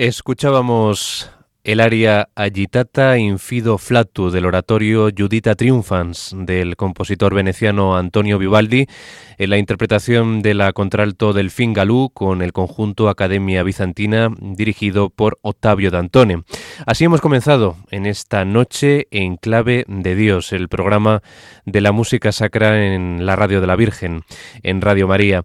Escuchábamos el aria Agitata Infido Flatu del oratorio Judita Triumphans del compositor veneciano Antonio Vivaldi en la interpretación de la contralto del Galú con el conjunto Academia Bizantina dirigido por Octavio D'Antone. Así hemos comenzado en esta noche en clave de Dios, el programa de la música sacra en la radio de la Virgen, en Radio María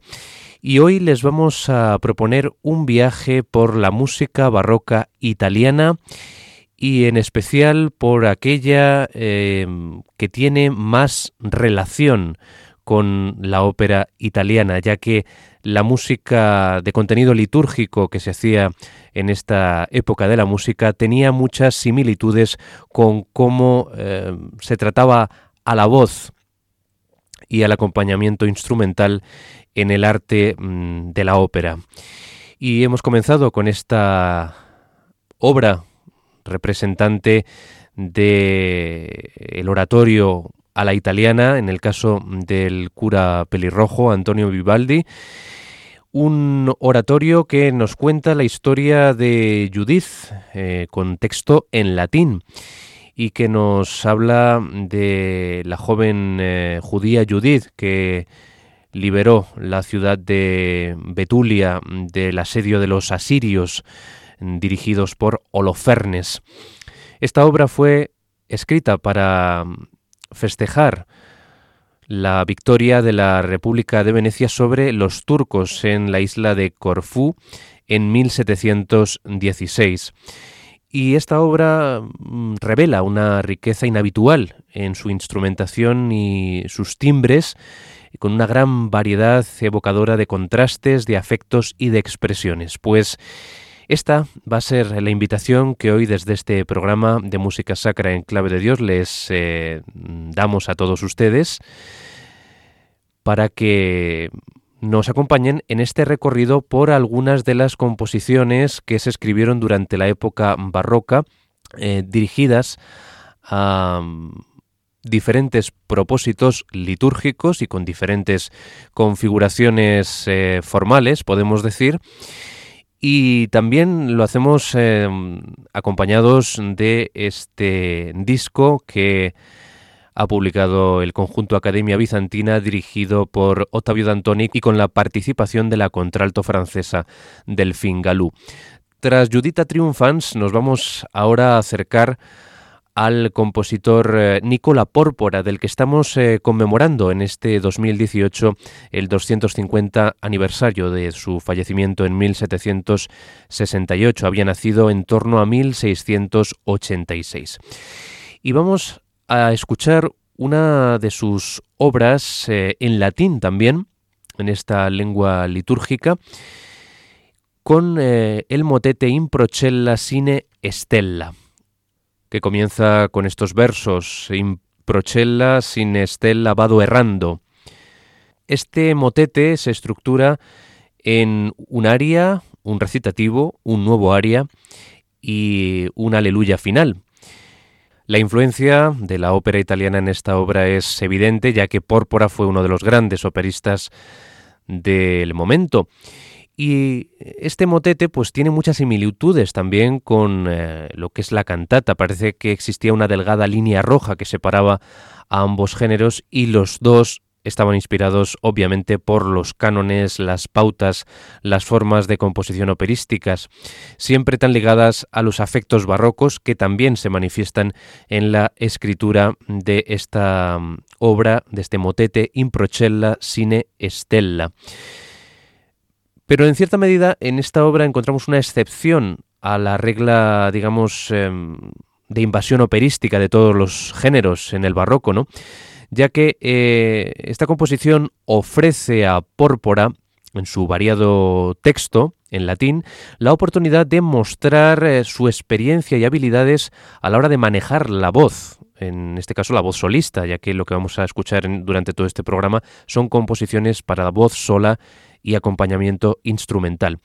y hoy les vamos a proponer un viaje por la música barroca italiana y en especial por aquella eh, que tiene más relación con la ópera italiana, ya que la música de contenido litúrgico que se hacía en esta época de la música tenía muchas similitudes con cómo eh, se trataba a la voz y al acompañamiento instrumental en el arte mm, de la ópera. Y hemos comenzado con esta obra representante de el oratorio a la italiana, en el caso del cura pelirrojo Antonio Vivaldi, un oratorio que nos cuenta la historia de Judith, eh, con texto en latín, y que nos habla de la joven eh, judía Judith que liberó la ciudad de Betulia del asedio de los asirios dirigidos por Holofernes. Esta obra fue escrita para festejar la victoria de la República de Venecia sobre los turcos en la isla de Corfú en 1716. Y esta obra mm, revela una riqueza inhabitual en su instrumentación y sus timbres, con una gran variedad evocadora de contrastes, de afectos y de expresiones. Pues esta va a ser la invitación que hoy desde este programa de música sacra en clave de Dios les eh, damos a todos ustedes para que nos acompañen en este recorrido por algunas de las composiciones que se escribieron durante la época barroca eh, dirigidas a mm, diferentes propósitos litúrgicos y con diferentes configuraciones eh, formales, podemos decir, y también lo hacemos eh, acompañados de este disco que ha publicado el conjunto Academia Bizantina dirigido por Ottavio D'Antoni y con la participación de la contralto francesa Delphine Galú. Tras Judita Triumphans nos vamos ahora a acercar al compositor eh, Nicola Pórpora, del que estamos eh, conmemorando en este 2018 el 250 aniversario de su fallecimiento en 1768. Había nacido en torno a 1686. Y vamos a escuchar una de sus obras eh, en latín también, en esta lengua litúrgica, con el motete Improcella sine stella que comienza con estos versos, in procella sin estel lavado errando. Este motete se estructura en un aria, un recitativo, un nuevo aria y un aleluya final. La influencia de la ópera italiana en esta obra es evidente, ya que Pórpora fue uno de los grandes operistas del momento. Y este motete pues tiene muchas similitudes también con eh, lo que es la cantata. Parece que existía una delgada línea roja que separaba a ambos géneros y los dos estaban inspirados obviamente por los cánones, las pautas, las formas de composición operísticas, siempre tan ligadas a los afectos barrocos que también se manifiestan en la escritura de esta mm, obra, de este motete Improcella sine stella. Pero en cierta medida en esta obra encontramos una excepción a la regla, digamos, em, de invasión operística de todos los géneros en el barroco, ¿no? Ya que eh, esta composición ofrece a Pórpora, en su variado texto en latín, la oportunidad de mostrar eh, su experiencia y habilidades a la hora de manejar la voz, en este caso la voz solista, ya que lo que vamos a escuchar durante todo este programa son composiciones para voz sola y acompañamiento instrumental.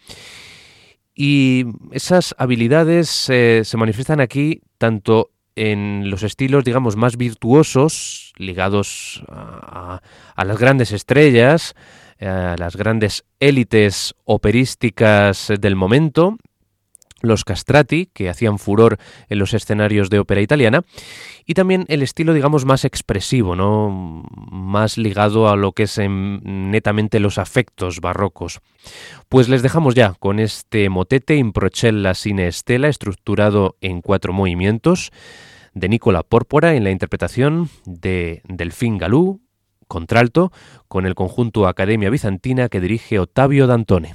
Y esas habilidades eh, se manifiestan aquí tanto en los estilos, digamos, más virtuosos, ligados a, a las grandes estrellas, a las grandes élites operísticas del momento, los castrati, que hacían furor en los escenarios de ópera italiana, y también el estilo, digamos, más expresivo, ¿no? más ligado a lo que es netamente los afectos barrocos. Pues les dejamos ya con este motete Improcella sine estela, estructurado en cuatro movimientos, de Nicola Pórpora en la interpretación de Delfín Galú, contralto, con el conjunto Academia Bizantina que dirige Ottavio D'Antone.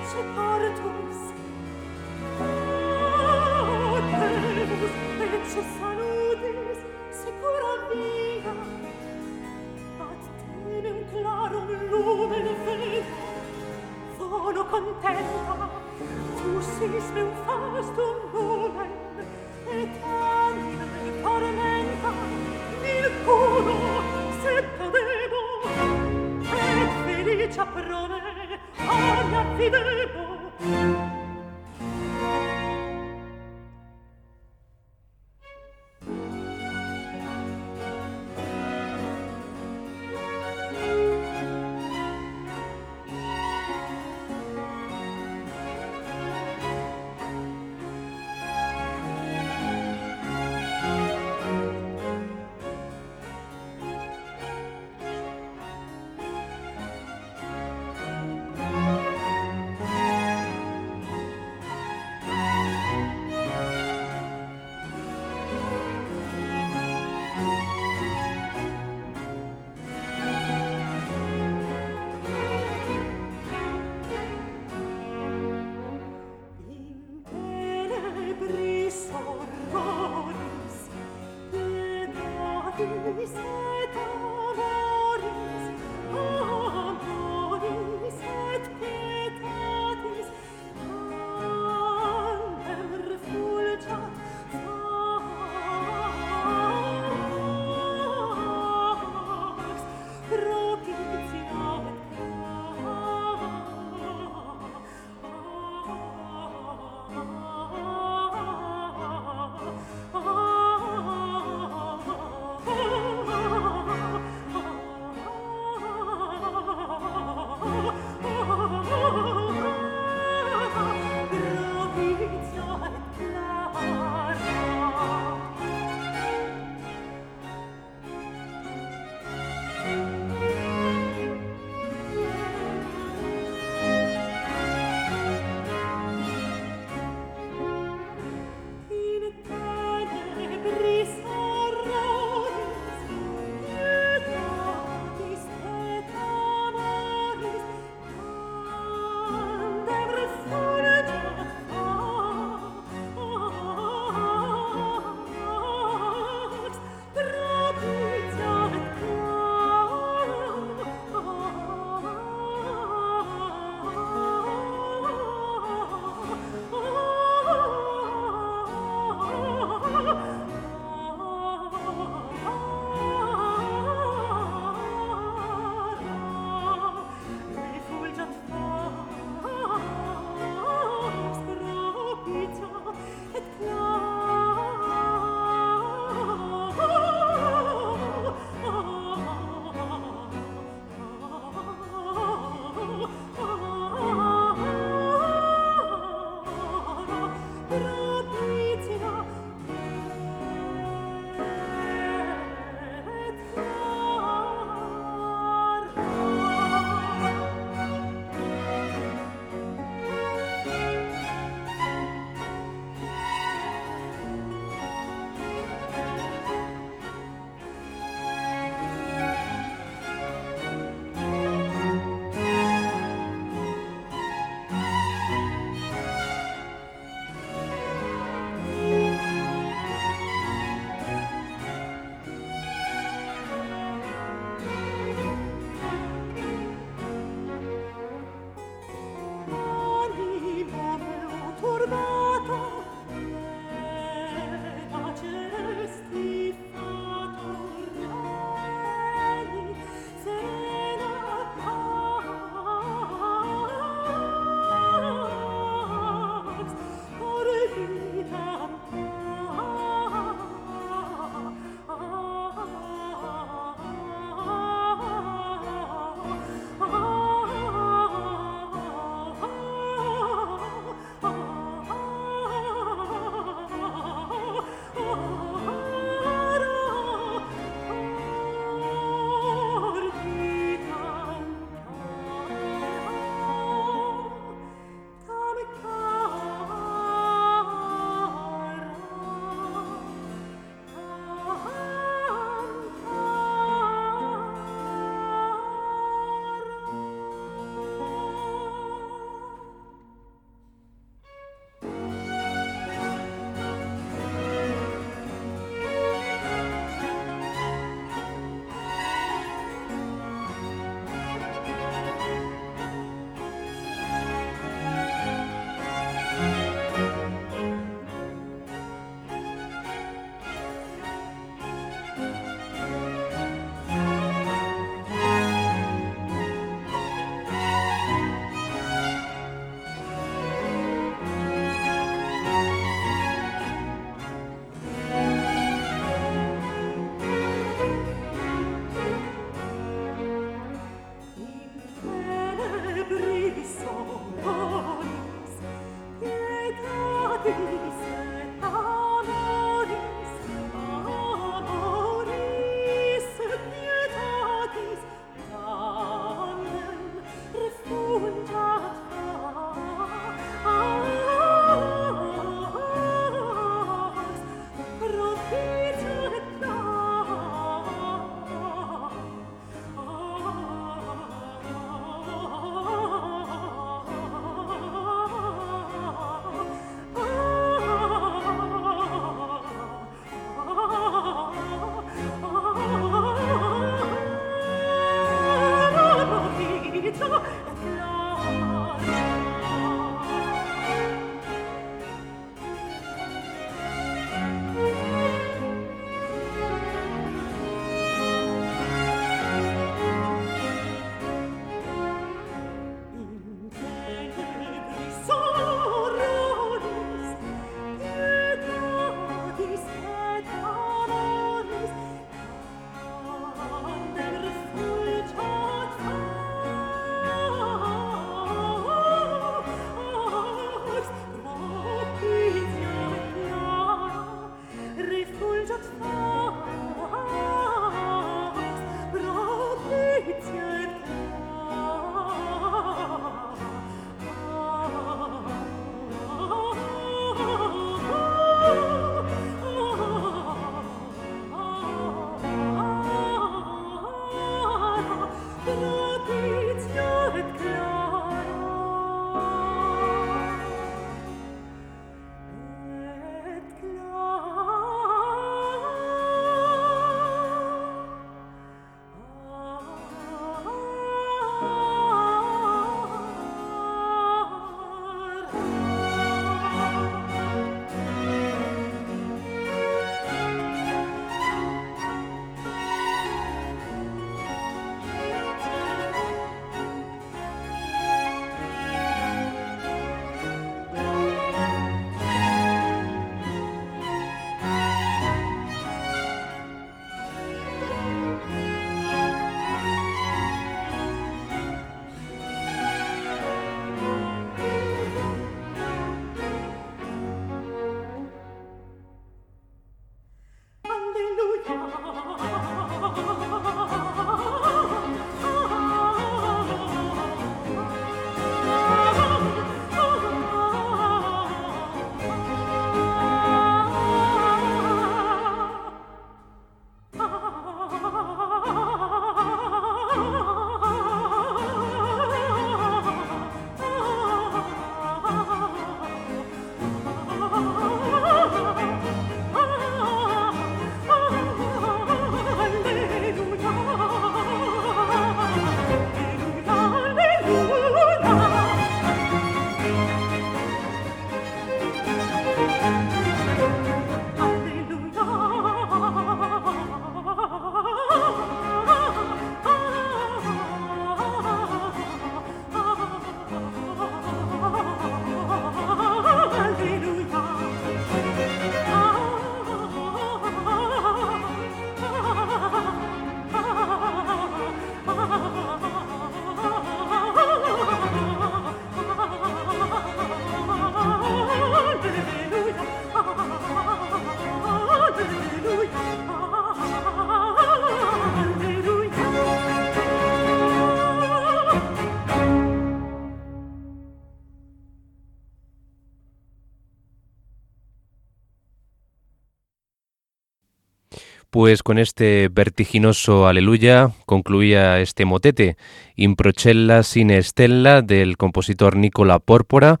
Pues con este vertiginoso aleluya concluía este motete, Improcella sin stella del compositor Nicola Pórpora,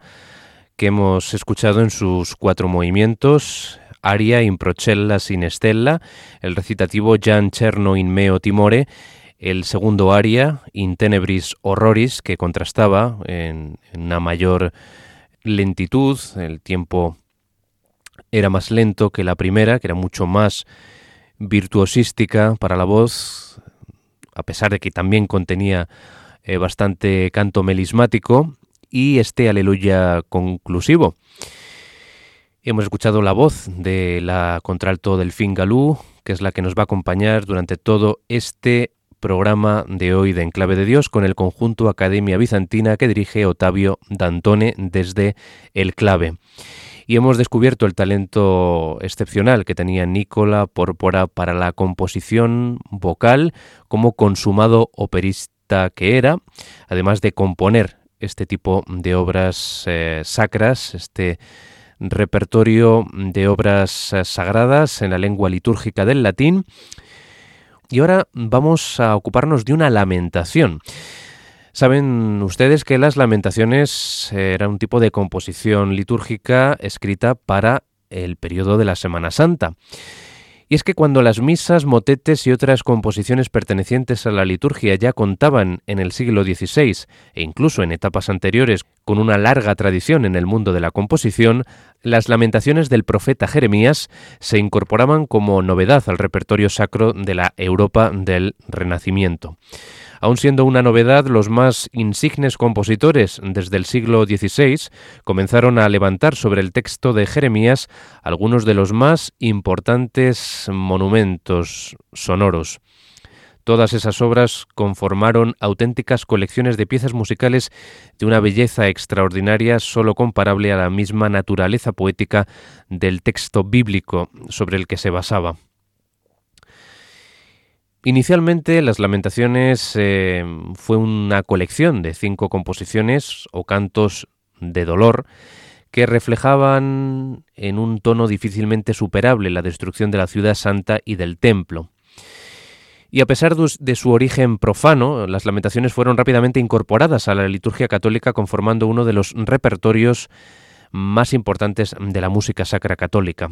que hemos escuchado en sus cuatro movimientos, aria Improcella sin stella, el recitativo Gian Cerno in meo timore, el segundo aria, In tenebris horroris, que contrastaba en, en una mayor lentitud, el tiempo era más lento que la primera, que era mucho más virtuosística para la voz, a pesar de que también contenía eh, bastante canto melismático, y este aleluya conclusivo. Hemos escuchado la voz de la contralto Delfín Galú, que es la que nos va a acompañar durante todo este programa de hoy de Enclave de Dios con el conjunto Academia Bizantina que dirige Otavio Dantone desde El Clave y hemos descubierto el talento excepcional que tenía Nicola Porpora para la composición vocal como consumado operista que era, además de componer este tipo de obras eh, sacras, este repertorio de obras eh, sagradas en la lengua litúrgica del latín. Y ahora vamos a ocuparnos de una lamentación. Saben ustedes que las lamentaciones era un tipo de composición litúrgica escrita para el periodo de la Semana Santa. Y es que cuando las misas, motetes y otras composiciones pertenecientes a la liturgia ya contaban en el siglo XVI e incluso en etapas anteriores con una larga tradición en el mundo de la composición, las lamentaciones del profeta Jeremías se incorporaban como novedad al repertorio sacro de la Europa del Renacimiento. Aun siendo una novedad, los más insignes compositores desde el siglo XVI comenzaron a levantar sobre el texto de Jeremías algunos de los más importantes monumentos sonoros. Todas esas obras conformaron auténticas colecciones de piezas musicales de una belleza extraordinaria, solo comparable a la misma naturaleza poética del texto bíblico sobre el que se basaba. Inicialmente las lamentaciones eh, fue una colección de cinco composiciones o cantos de dolor que reflejaban en un tono difícilmente superable la destrucción de la ciudad santa y del templo. Y a pesar de su origen profano, las lamentaciones fueron rápidamente incorporadas a la liturgia católica conformando uno de los repertorios más importantes de la música sacra católica.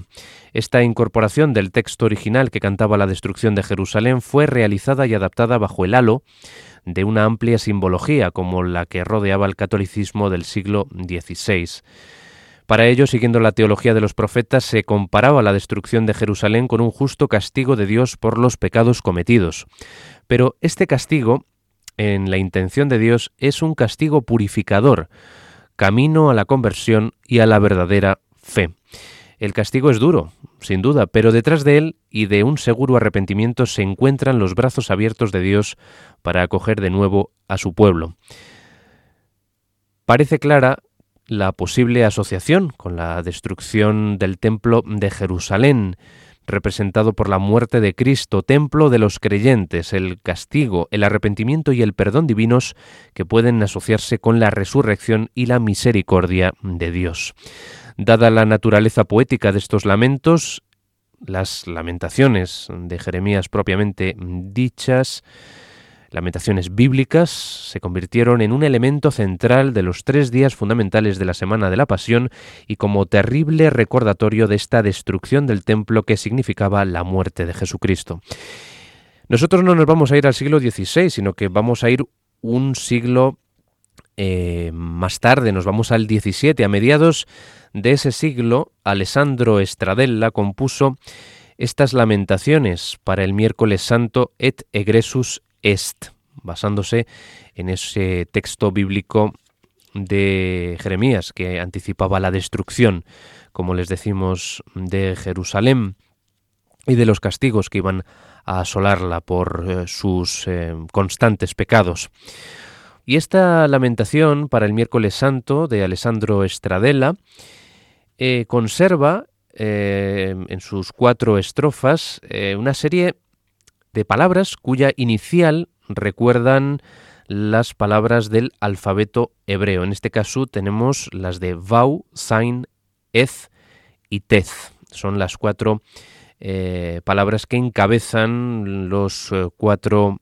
Esta incorporación del texto original que cantaba la destrucción de Jerusalén fue realizada y adaptada bajo el halo de una amplia simbología como la que rodeaba el catolicismo del siglo XVI. Para ello, siguiendo la teología de los profetas, se comparaba la destrucción de Jerusalén con un justo castigo de Dios por los pecados cometidos. Pero este castigo, en la intención de Dios, es un castigo purificador, camino a la conversión y a la verdadera fe. El castigo es duro, sin duda, pero detrás de él y de un seguro arrepentimiento se encuentran los brazos abiertos de Dios para acoger de nuevo a su pueblo. Parece clara la posible asociación con la destrucción del templo de Jerusalén, representado por la muerte de Cristo, templo de los creyentes, el castigo, el arrepentimiento y el perdón divinos que pueden asociarse con la resurrección y la misericordia de Dios. Dada la naturaleza poética de estos lamentos, las lamentaciones de Jeremías propiamente dichas, Lamentaciones bíblicas se convirtieron en un elemento central de los tres días fundamentales de la Semana de la Pasión y como terrible recordatorio de esta destrucción del templo que significaba la muerte de Jesucristo. Nosotros no nos vamos a ir al siglo XVI, sino que vamos a ir un siglo eh, más tarde, nos vamos al XVII. A mediados de ese siglo, Alessandro Estradella compuso estas lamentaciones para el miércoles santo et egresus est, basándose en ese texto bíblico de Jeremías que anticipaba la destrucción, como les decimos, de Jerusalén y de los castigos que iban a asolarla por eh, sus eh, constantes pecados. Y esta lamentación para el miércoles santo de Alessandro Estradella eh, conserva en sus cuatro estrofas una serie de palabras cuya inicial recuerdan las palabras del alfabeto hebreo. En este caso tenemos las de Vau, Zain, Ez y Tez. Son las cuatro eh, palabras que encabezan los eh, cuatro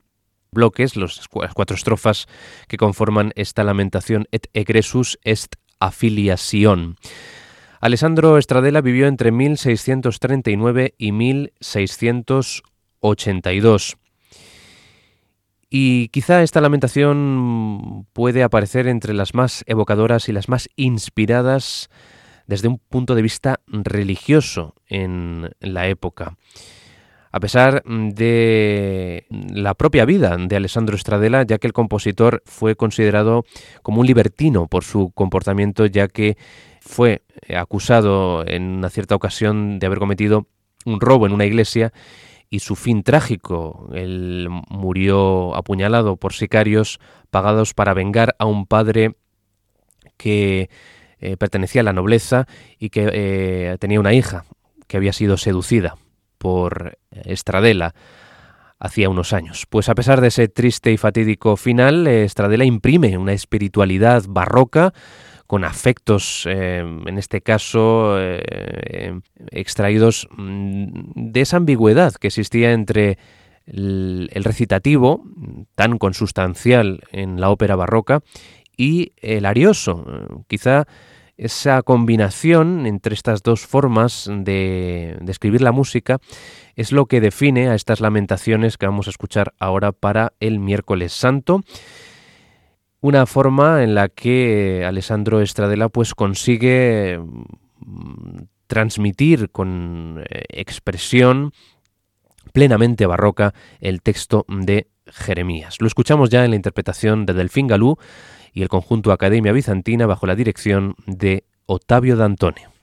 bloques, las cuatro estrofas que conforman esta lamentación et egresus est afiliación. Alessandro Estradela vivió entre 1639 y 1680 82. Y quizá esta lamentación puede aparecer entre las más evocadoras y las más inspiradas desde un punto de vista religioso en la época. A pesar de la propia vida de Alessandro Stradella, ya que el compositor fue considerado como un libertino por su comportamiento, ya que fue acusado en una cierta ocasión de haber cometido un robo en una iglesia y su fin trágico. Él murió apuñalado por sicarios pagados para vengar a un padre que eh, pertenecía a la nobleza y que eh, tenía una hija que había sido seducida por Estradela hacía unos años. Pues a pesar de ese triste y fatídico final, Estradela imprime una espiritualidad barroca con afectos, eh, en este caso, eh, extraídos mm, de esa ambigüedad que existía entre el, recitativo, tan consustancial en la ópera barroca, y el arioso. Quizá esa combinación entre estas dos formas de, de, escribir la música es lo que define a estas lamentaciones que vamos a escuchar ahora para el miércoles santo una forma en la que Alessandro Estradela pues consigue mm, transmitir con eh, expresión plenamente barroca el texto de Jeremías. Lo escuchamos ya en la interpretación de Delfín Galú y el conjunto Academia Bizantina bajo la dirección de Ottavio D'Antone.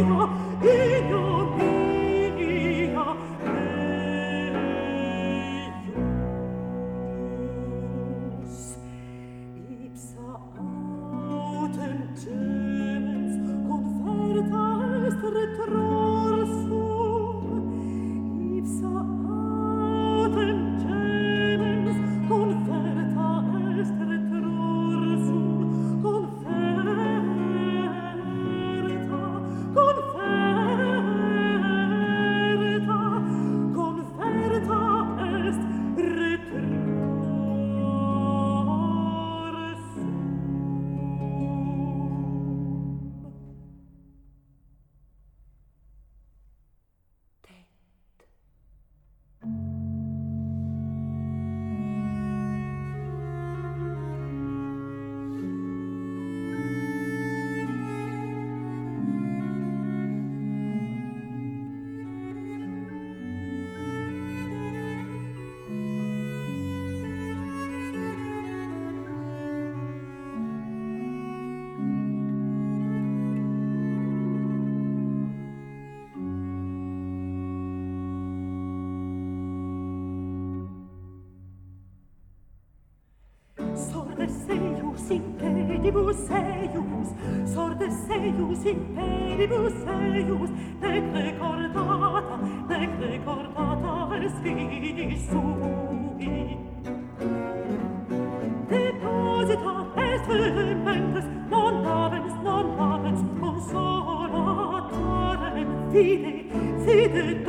io, io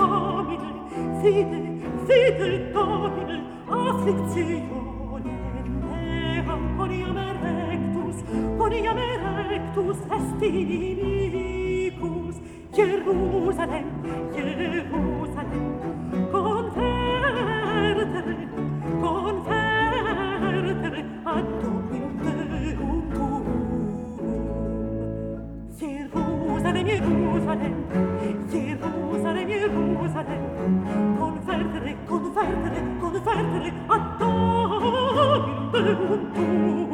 domine, fide, fide domine, afflictione meam, coniam erectus, coniam erectus, est inimicus, Jerusalem, Jerusalem, convertere, convertere, ad tuum Deum tuum. Jerusalem, Jerusalem, Jerusalem, convertere, convertere, convertere, convertere ad Domine Deum tuum.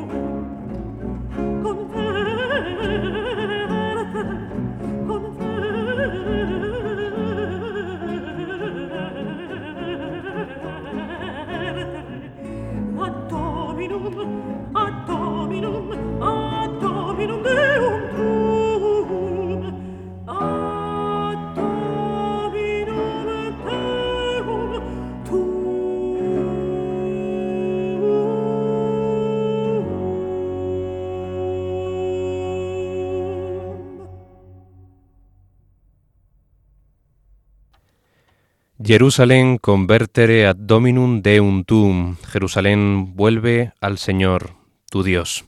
Jerusalén convertere ad dominum deum tuum. Jerusalén vuelve al Señor, tu Dios.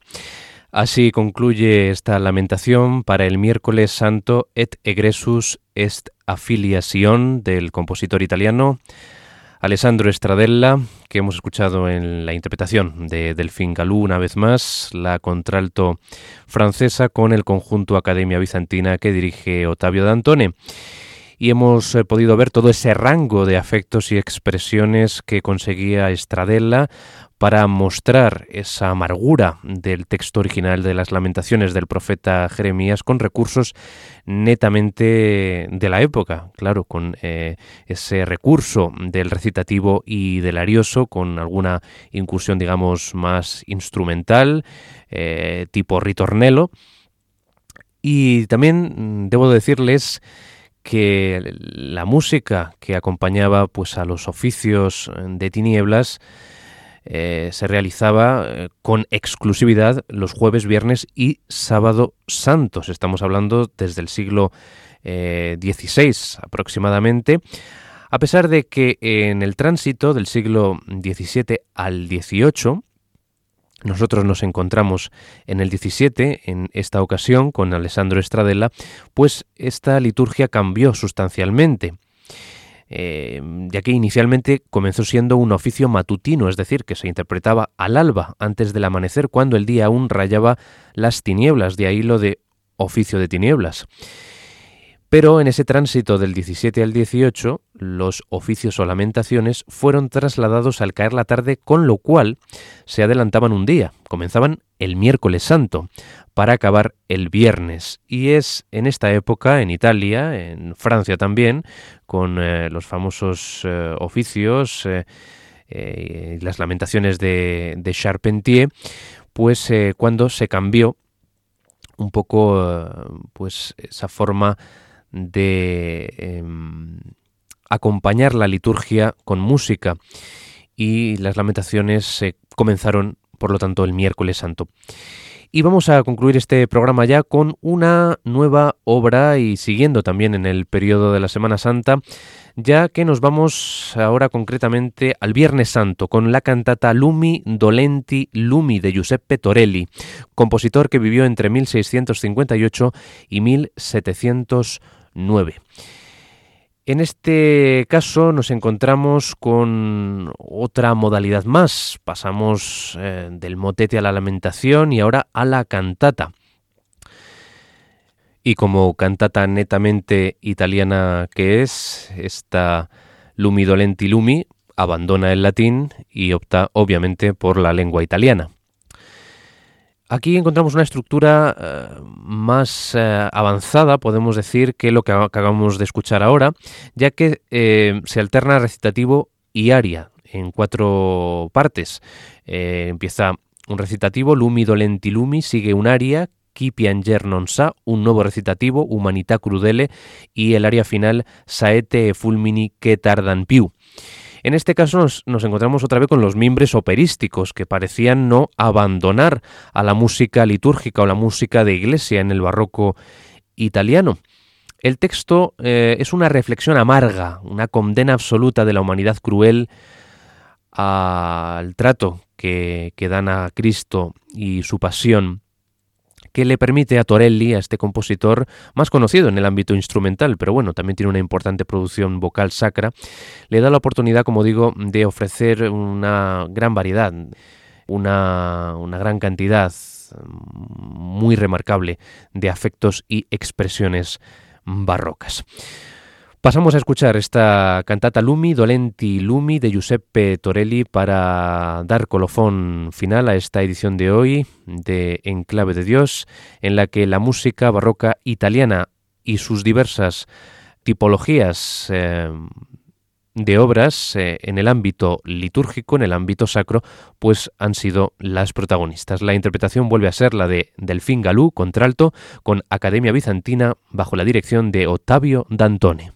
Así concluye esta lamentación para el miércoles santo et egresus est affiliación del compositor italiano Alessandro Stradella, que hemos escuchado en la interpretación de Delfín Galú una vez más, la contralto francesa con el conjunto Academia Bizantina que dirige Ottavio D'Antone y hemos eh, podido ver todo ese rango de afectos y expresiones que conseguía Estradella para mostrar esa amargura del texto original de las lamentaciones del profeta Jeremías con recursos netamente de la época, claro, con eh, ese recurso del recitativo y del arioso, con alguna incursión, digamos, más instrumental, eh, tipo ritornello. Y también mm, debo decirles que la música que acompañaba pues a los oficios de tinieblas eh, se realizaba eh, con exclusividad los jueves, viernes y sábado santos. Estamos hablando desde el siglo XVI aproximadamente. A pesar de que en el tránsito del siglo XVII al XVIII, nosotros nos encontramos en el 17, en esta ocasión, con Alessandro Estradella, pues esta liturgia cambió sustancialmente. Eh, ya que inicialmente comenzó siendo un oficio matutino, es decir, que se interpretaba al alba, antes del amanecer, cuando el día aún rayaba las tinieblas, de ahí lo de oficio de tinieblas. Pero en ese tránsito del 17 al 18, los oficios o lamentaciones fueron trasladados al caer la tarde, con lo cual se adelantaban un día, comenzaban el miércoles santo, para acabar el viernes. Y es en esta época, en Italia, en Francia también, con eh, los famosos eh, oficios, eh, las lamentaciones de, de Charpentier, pues cuando se cambió un poco pues esa forma de em, acompañar la liturgia con música y las lamentaciones se comenzaron, por lo tanto, el miércoles santo. Y vamos a concluir este programa ya con una nueva obra y siguiendo también en el periodo de la Semana Santa, ya que nos vamos ahora concretamente al Viernes Santo con la cantata Lumi Dolenti Lumi de Giuseppe Torelli, compositor que vivió entre 1658 y 1700 9. En este caso nos encontramos con otra modalidad más. Pasamos eh, del motete a la lamentación y ahora a la cantata. Y como cantata netamente italiana que es, esta Lumi Dolenti Lumi abandona el latín y opta obviamente por la lengua italiana. Aquí encontramos una estructura eh, más eh, avanzada, podemos decir, que lo que acabamos de escuchar ahora, ya que eh, se alterna recitativo y aria en cuatro partes. empieza un recitativo, Lumi dolenti lumi, sigue un aria, Chi pianger non sa, un nuevo recitativo, Humanità crudele, y el aria final, Saete fulmini che tardan più. En este caso nos, encontramos otra vez con los mimbres operísticos que parecían no abandonar a la música litúrgica o la música de iglesia en el barroco italiano. El texto eh, es una reflexión amarga, una condena absoluta de la humanidad cruel al trato que, que dan a Cristo y su pasión que le permite a Torelli, a este compositor más conocido en el ámbito instrumental, pero bueno, también tiene una importante producción vocal sacra, le da la oportunidad, como digo, de ofrecer una gran variedad, una, una gran cantidad muy remarcable de afectos y expresiones barrocas. Pasamos a escuchar esta cantata Lumi, Dolenti Lumi de Giuseppe Torelli para dar colofón final a esta edición de hoy de Enclave de Dios, en la que la música barroca italiana y sus diversas tipologías eh, de obras eh, en el ámbito litúrgico, en el ámbito sacro, pues han sido las protagonistas. La interpretación vuelve a ser la de Delfín Galú, contralto, con Academia Bizantina, bajo la dirección de Ottavio Dantone.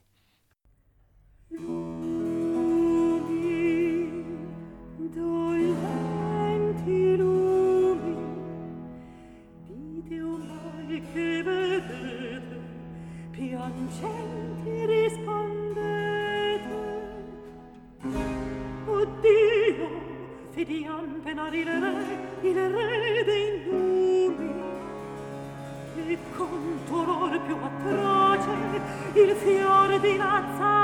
İl fiore di Nazaret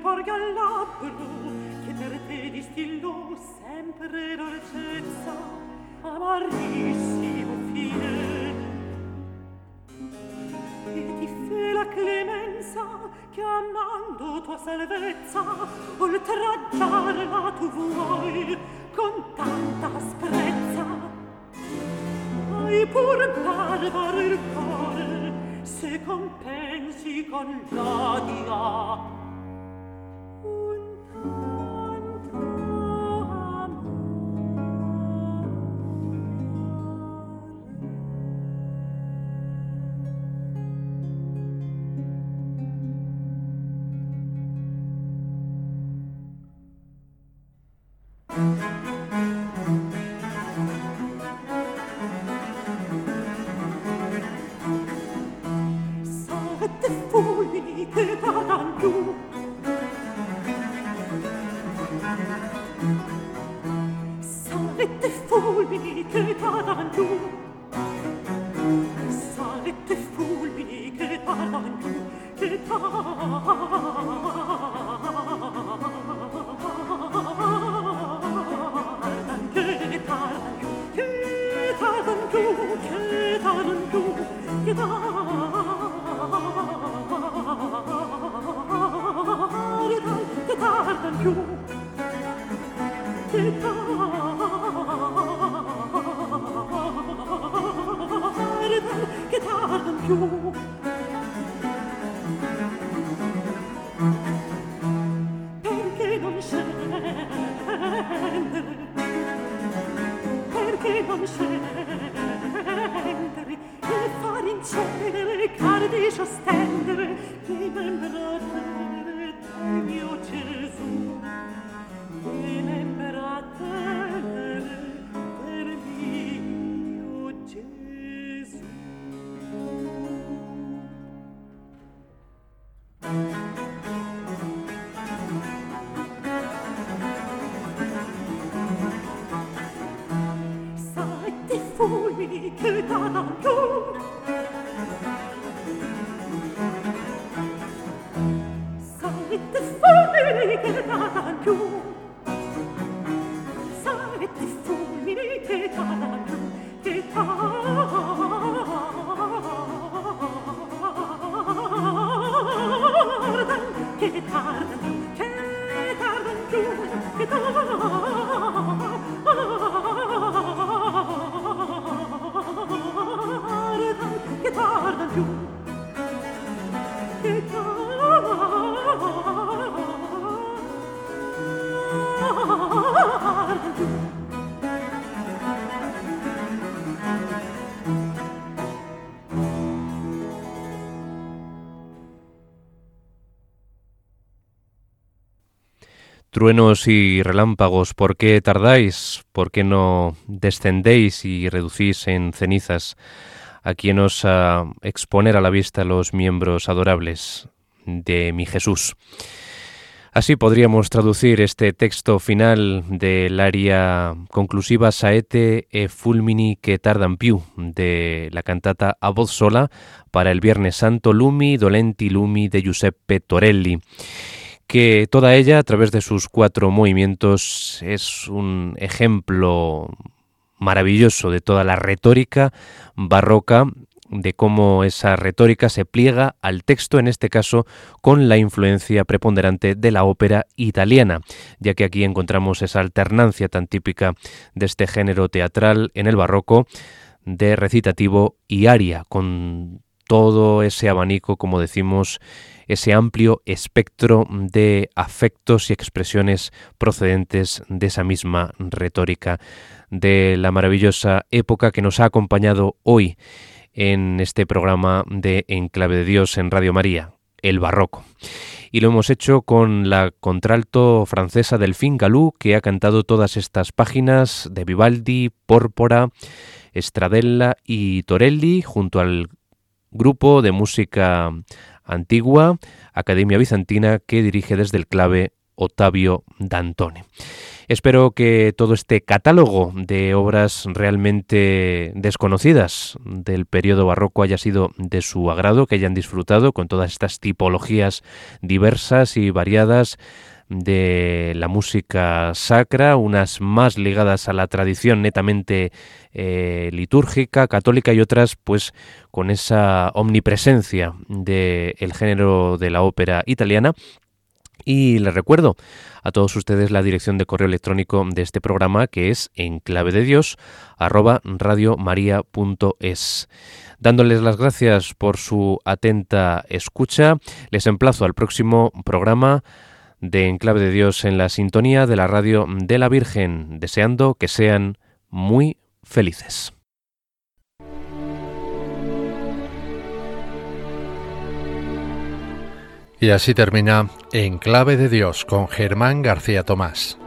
che porga al labbro che per te distillo sempre dolcezza amarissimo fine. E ti fe la clemenza chiamando tua salvezza oltraggiarla tu vuoi con tanta asprezza. Hai pur barbaro il cuore se compensi con l'odio Truenos y relámpagos, ¿por qué tardáis? ¿Por qué no descendéis y reducís en cenizas a quien os a exponer a la vista los miembros adorables de mi Jesús? Así podríamos traducir este texto final del aria conclusiva Saete e fulmini que tardan più de la cantata a voz sola para el Viernes Santo Lumi Dolenti Lumi de Giuseppe Torelli que toda ella, a través de sus cuatro movimientos, es un ejemplo maravilloso de toda la retórica barroca, de cómo esa retórica se pliega al texto, en este caso con la influencia preponderante de la ópera italiana, ya que aquí encontramos esa alternancia tan típica de este género teatral en el barroco de recitativo y aria, con todo ese abanico, como decimos, ese amplio espectro de afectos y expresiones procedentes de esa misma retórica de la maravillosa época que nos ha acompañado hoy en este programa de Enclave de Dios en Radio María, el barroco. Y lo hemos hecho con la contralto francesa Delphine Galú, que ha cantado todas estas páginas de Vivaldi, Pórpora, Stradella y Torelli, junto al grupo de música antigua Academia Bizantina que dirige desde el clave Otavio Dantone. Espero que todo este catálogo de obras realmente desconocidas del periodo barroco haya sido de su agrado, que hayan disfrutado con todas estas tipologías diversas y variadas de la música sacra, unas más ligadas a la tradición netamente eh, litúrgica, católica y otras pues con esa omnipresencia del género de la ópera italiana. Y les recuerdo a todos ustedes la dirección de correo electrónico de este programa que es en clave de Dios arroba radiomaria.es. Dándoles las gracias por su atenta escucha, les emplazo al próximo programa de Enclave de Dios en la sintonía de la radio de la Virgen, deseando que sean muy felices. Y así termina Enclave de Dios con Germán García Tomás.